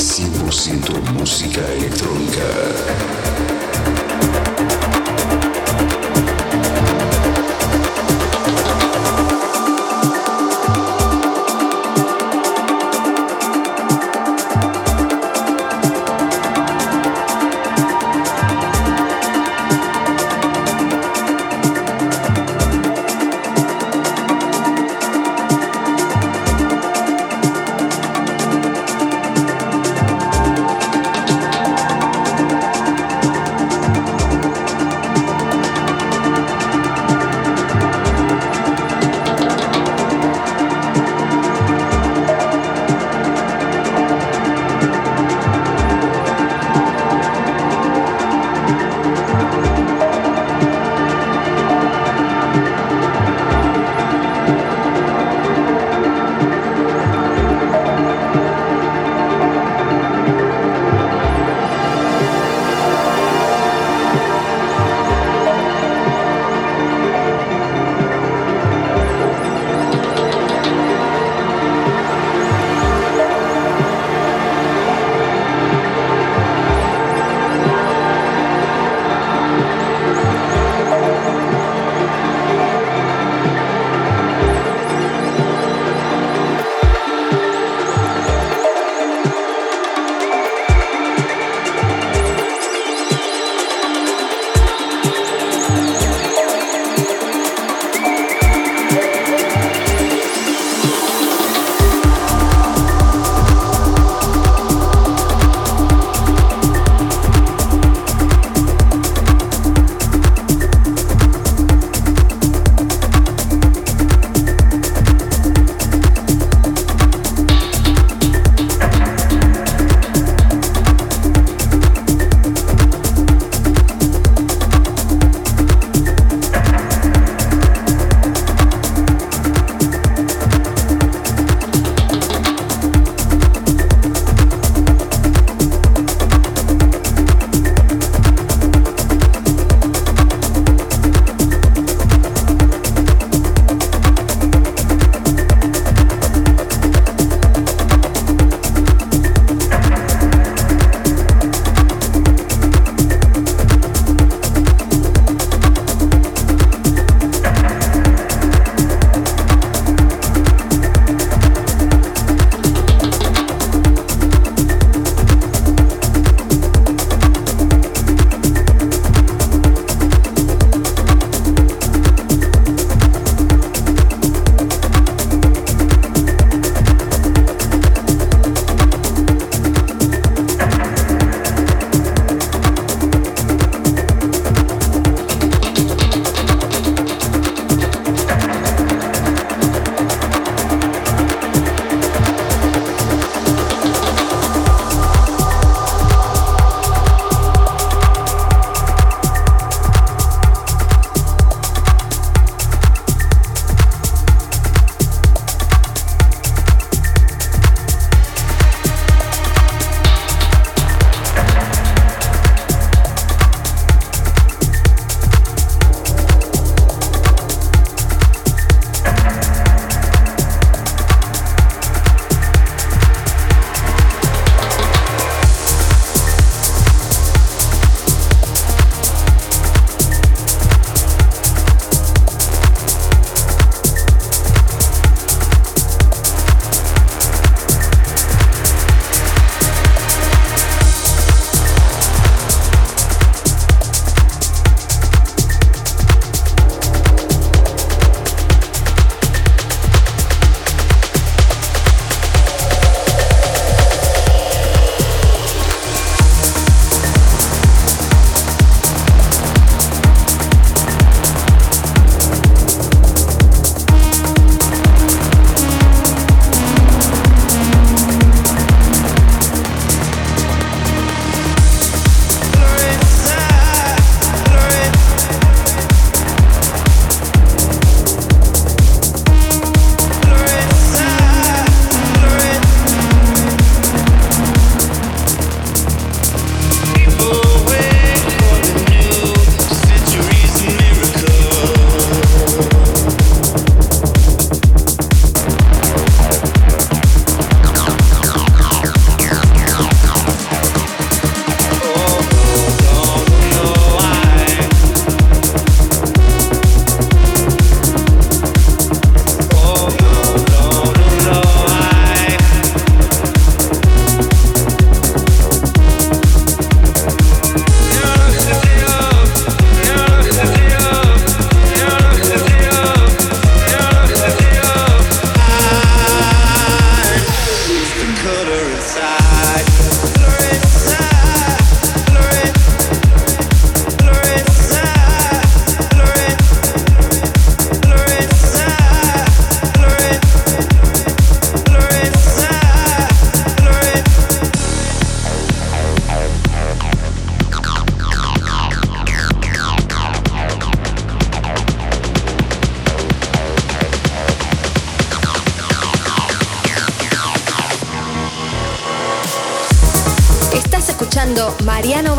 100% música electrónica.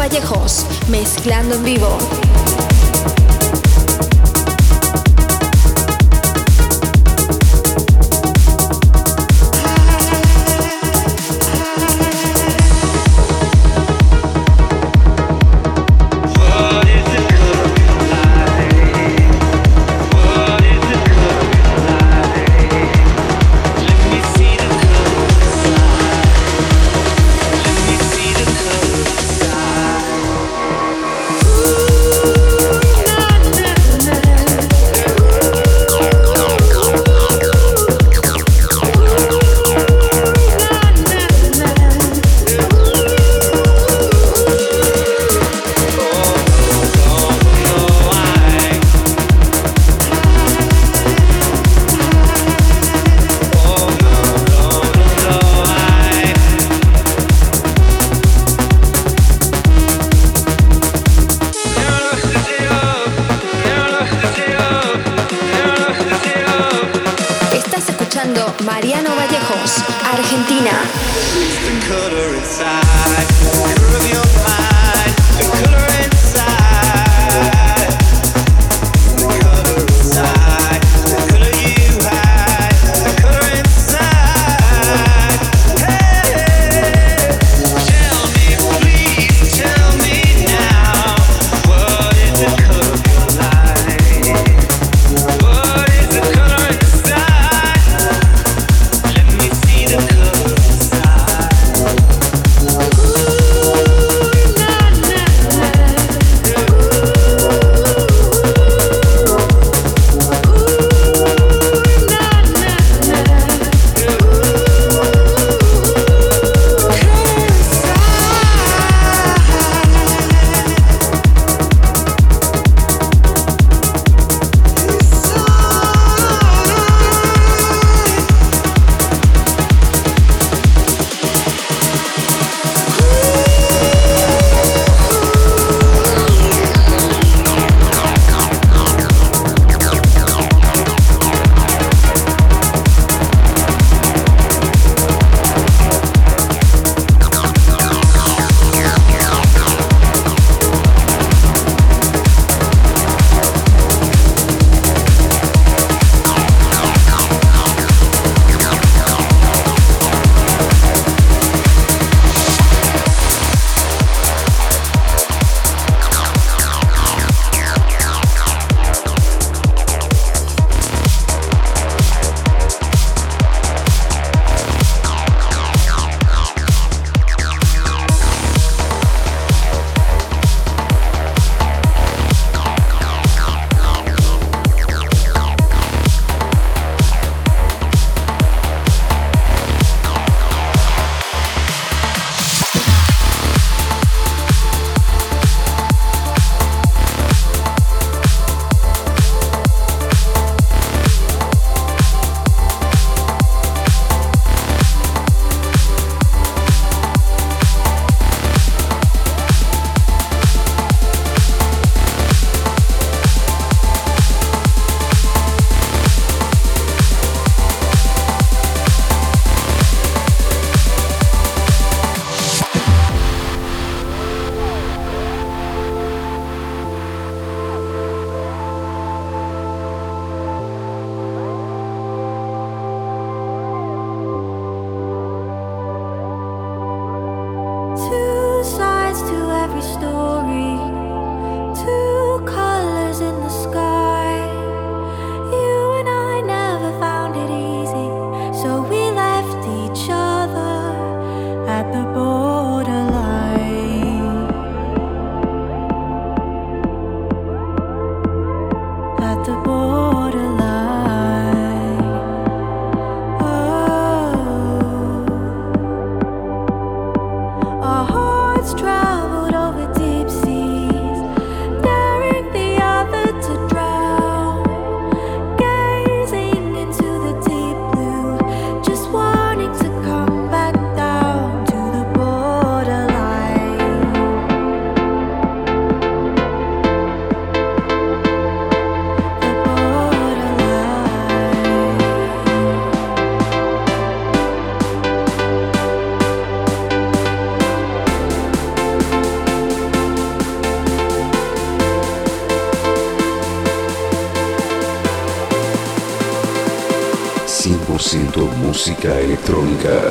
Vallejos, mezclando en vivo. Música electrónica.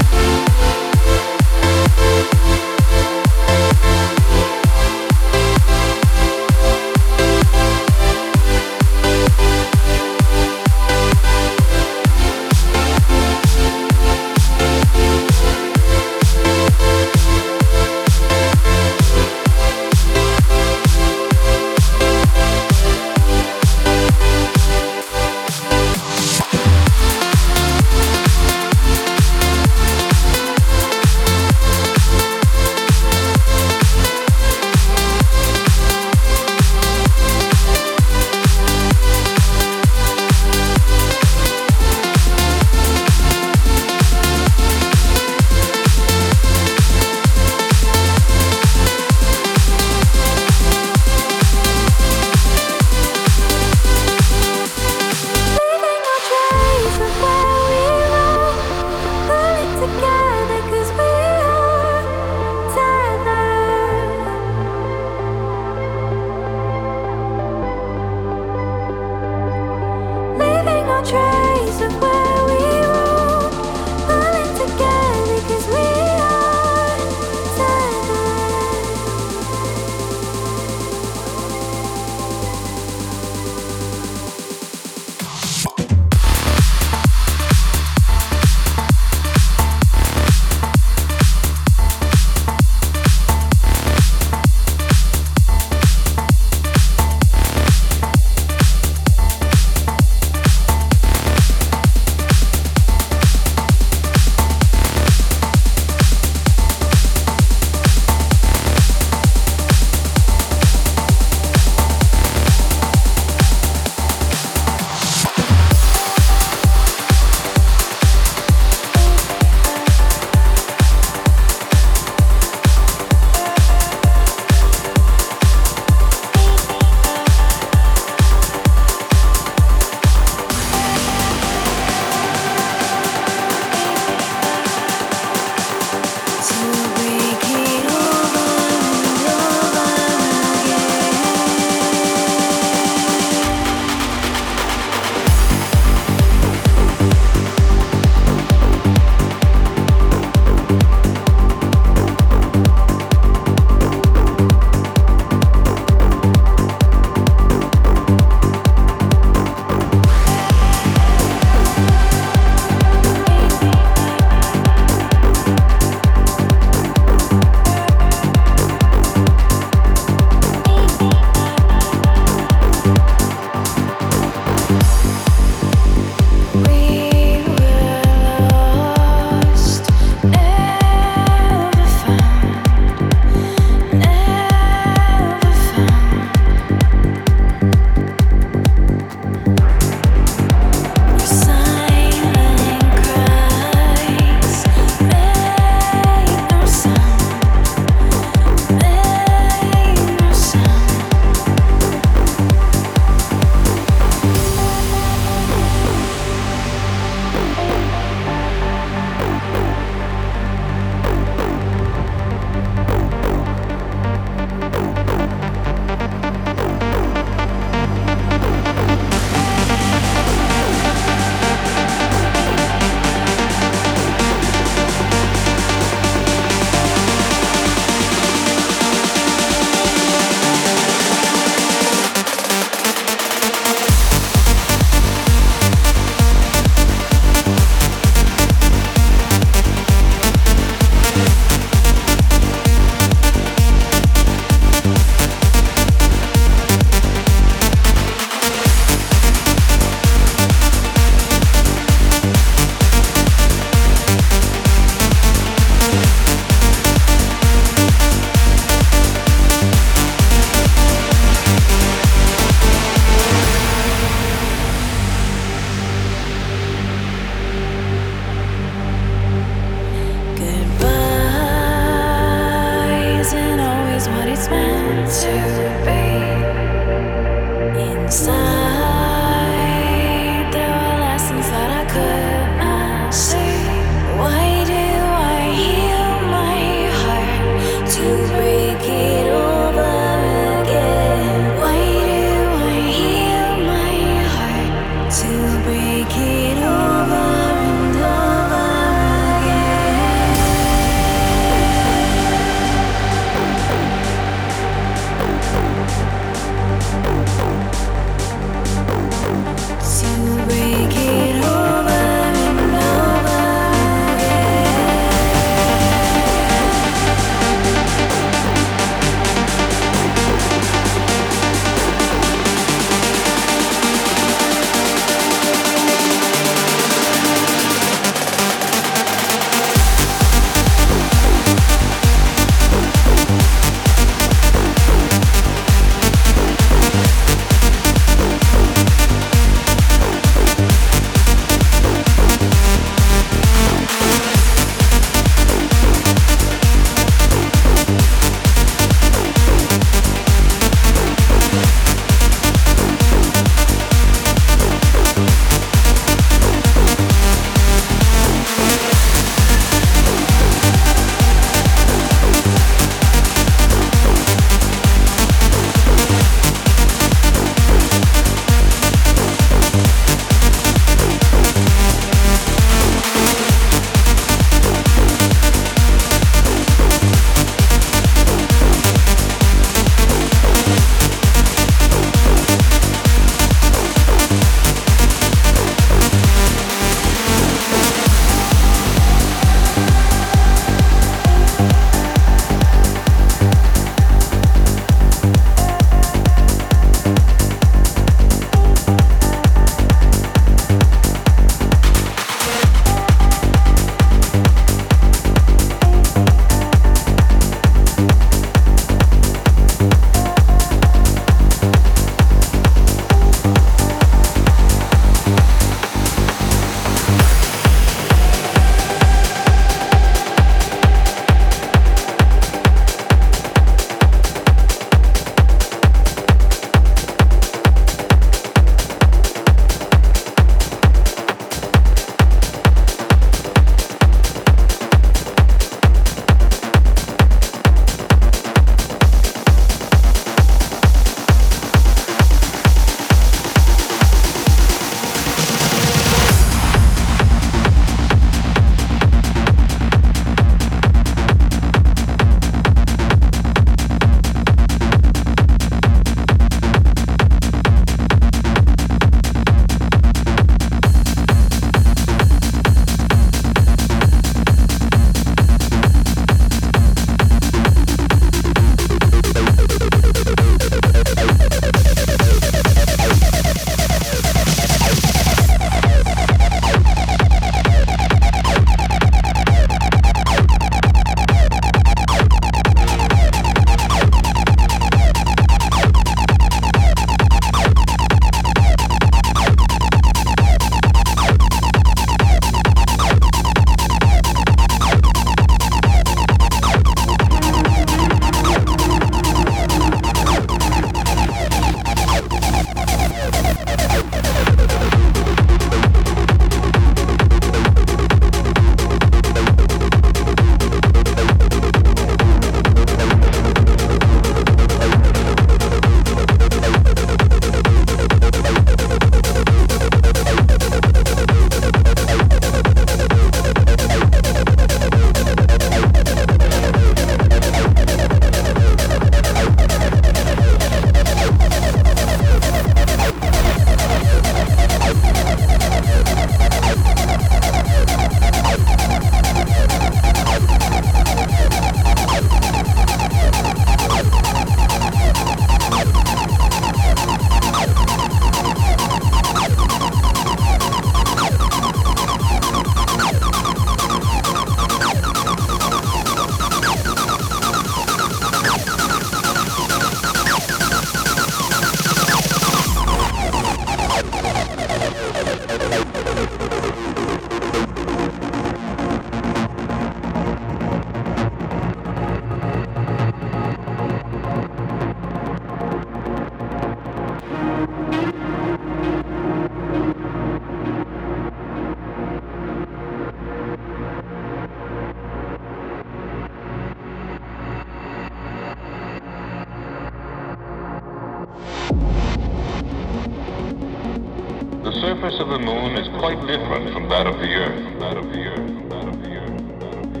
That of the earth. From that of the earth. From of the earth. From of the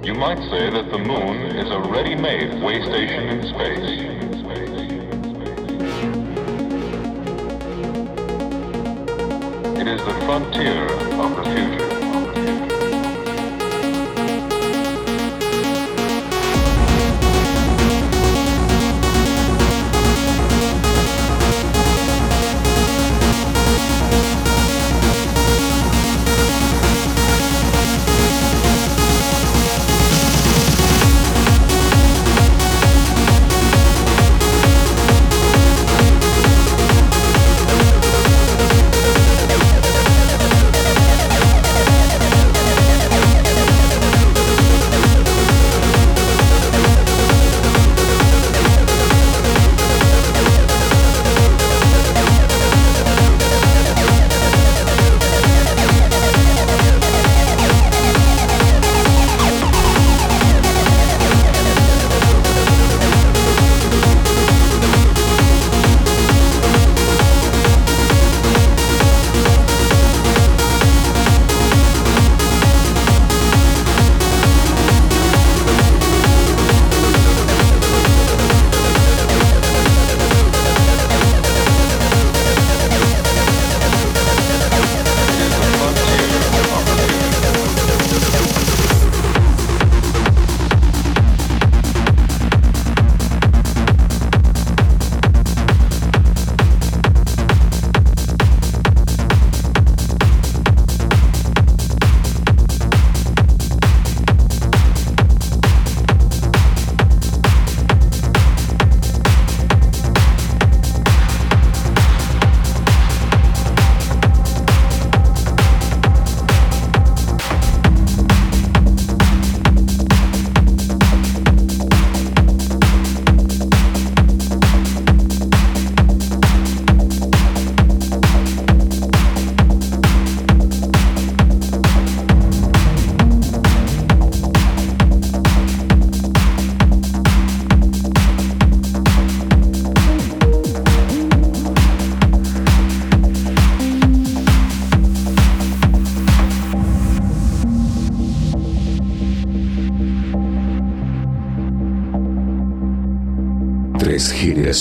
earth. You might say that the moon is a ready-made way station in space. It is the frontier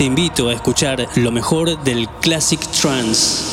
Te invito a escuchar lo mejor del Classic Trance.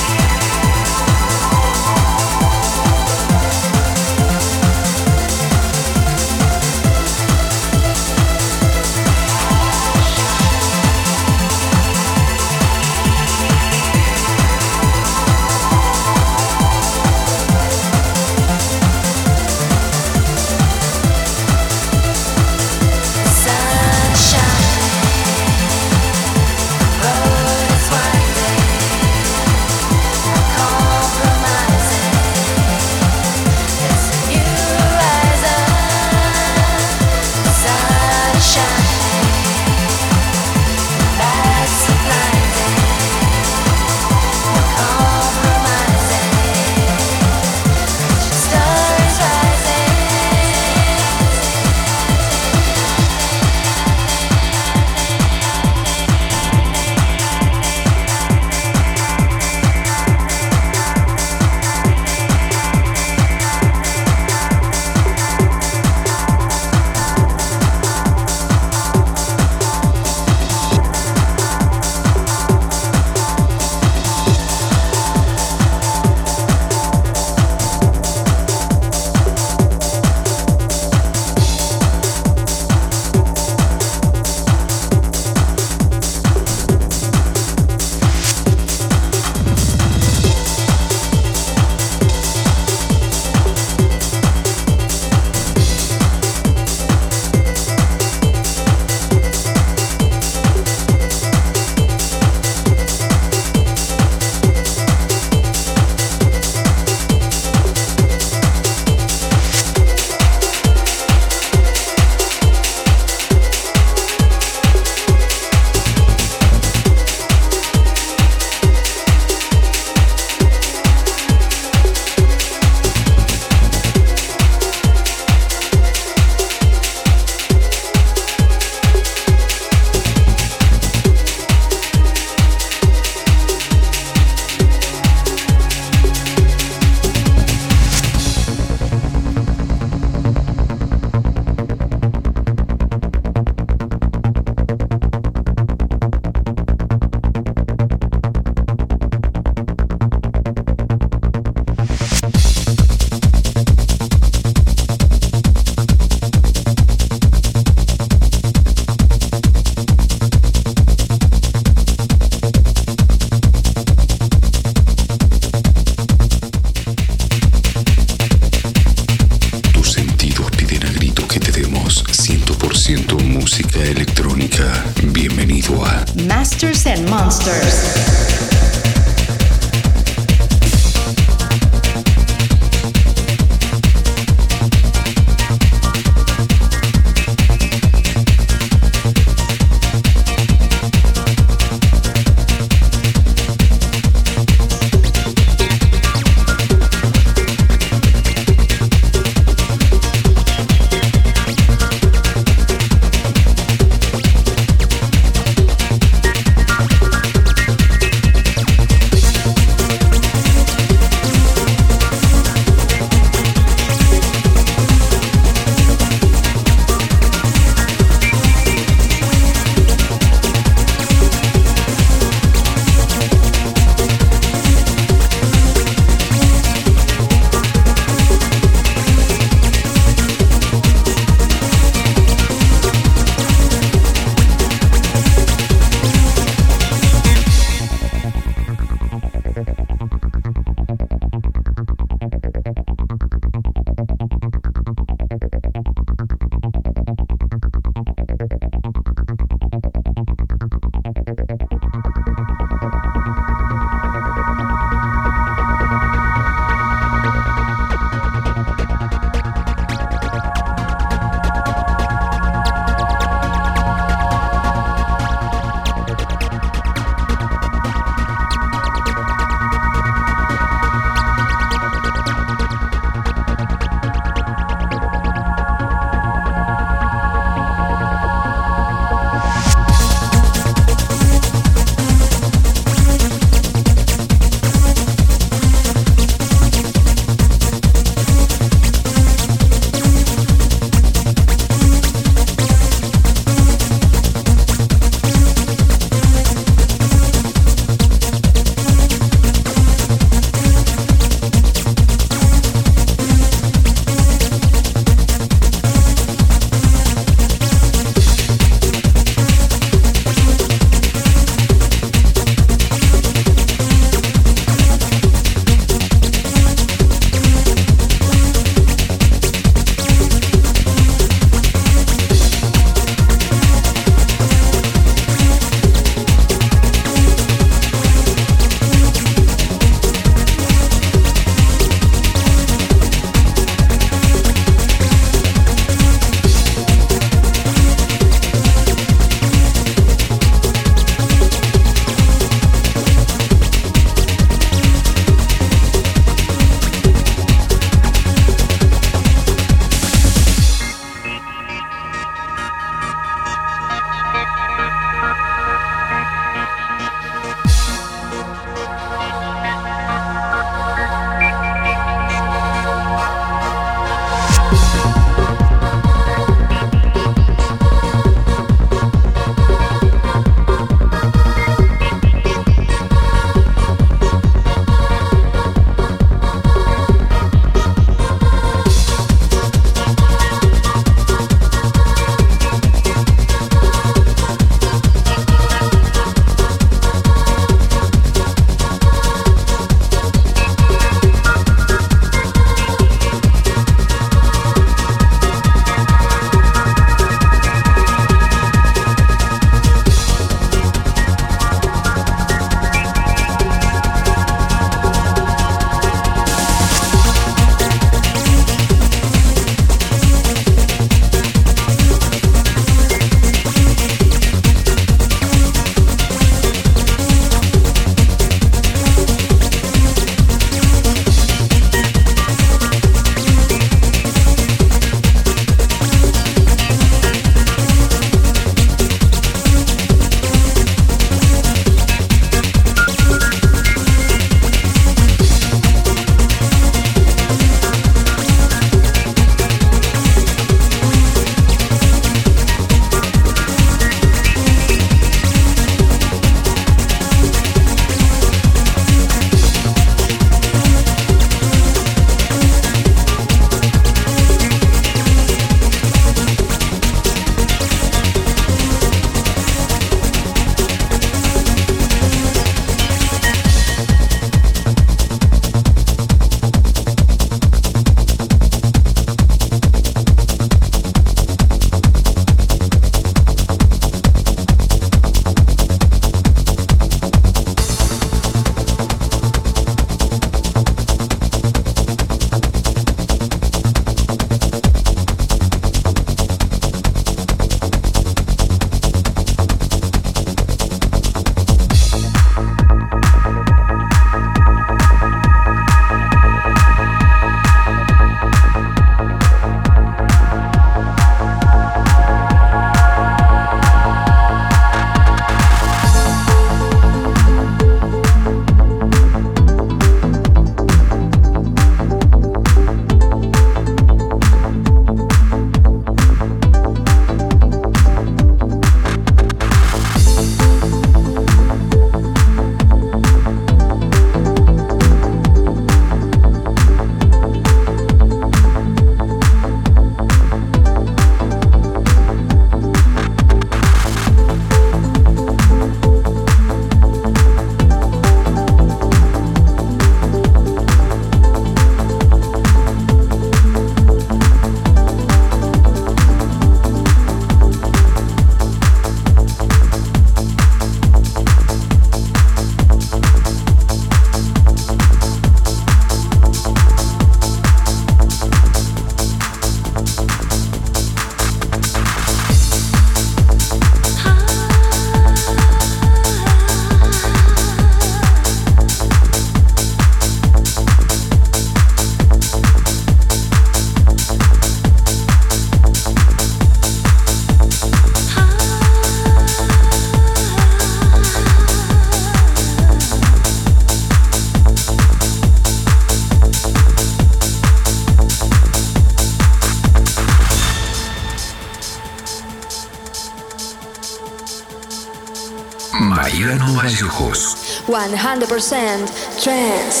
100% trance.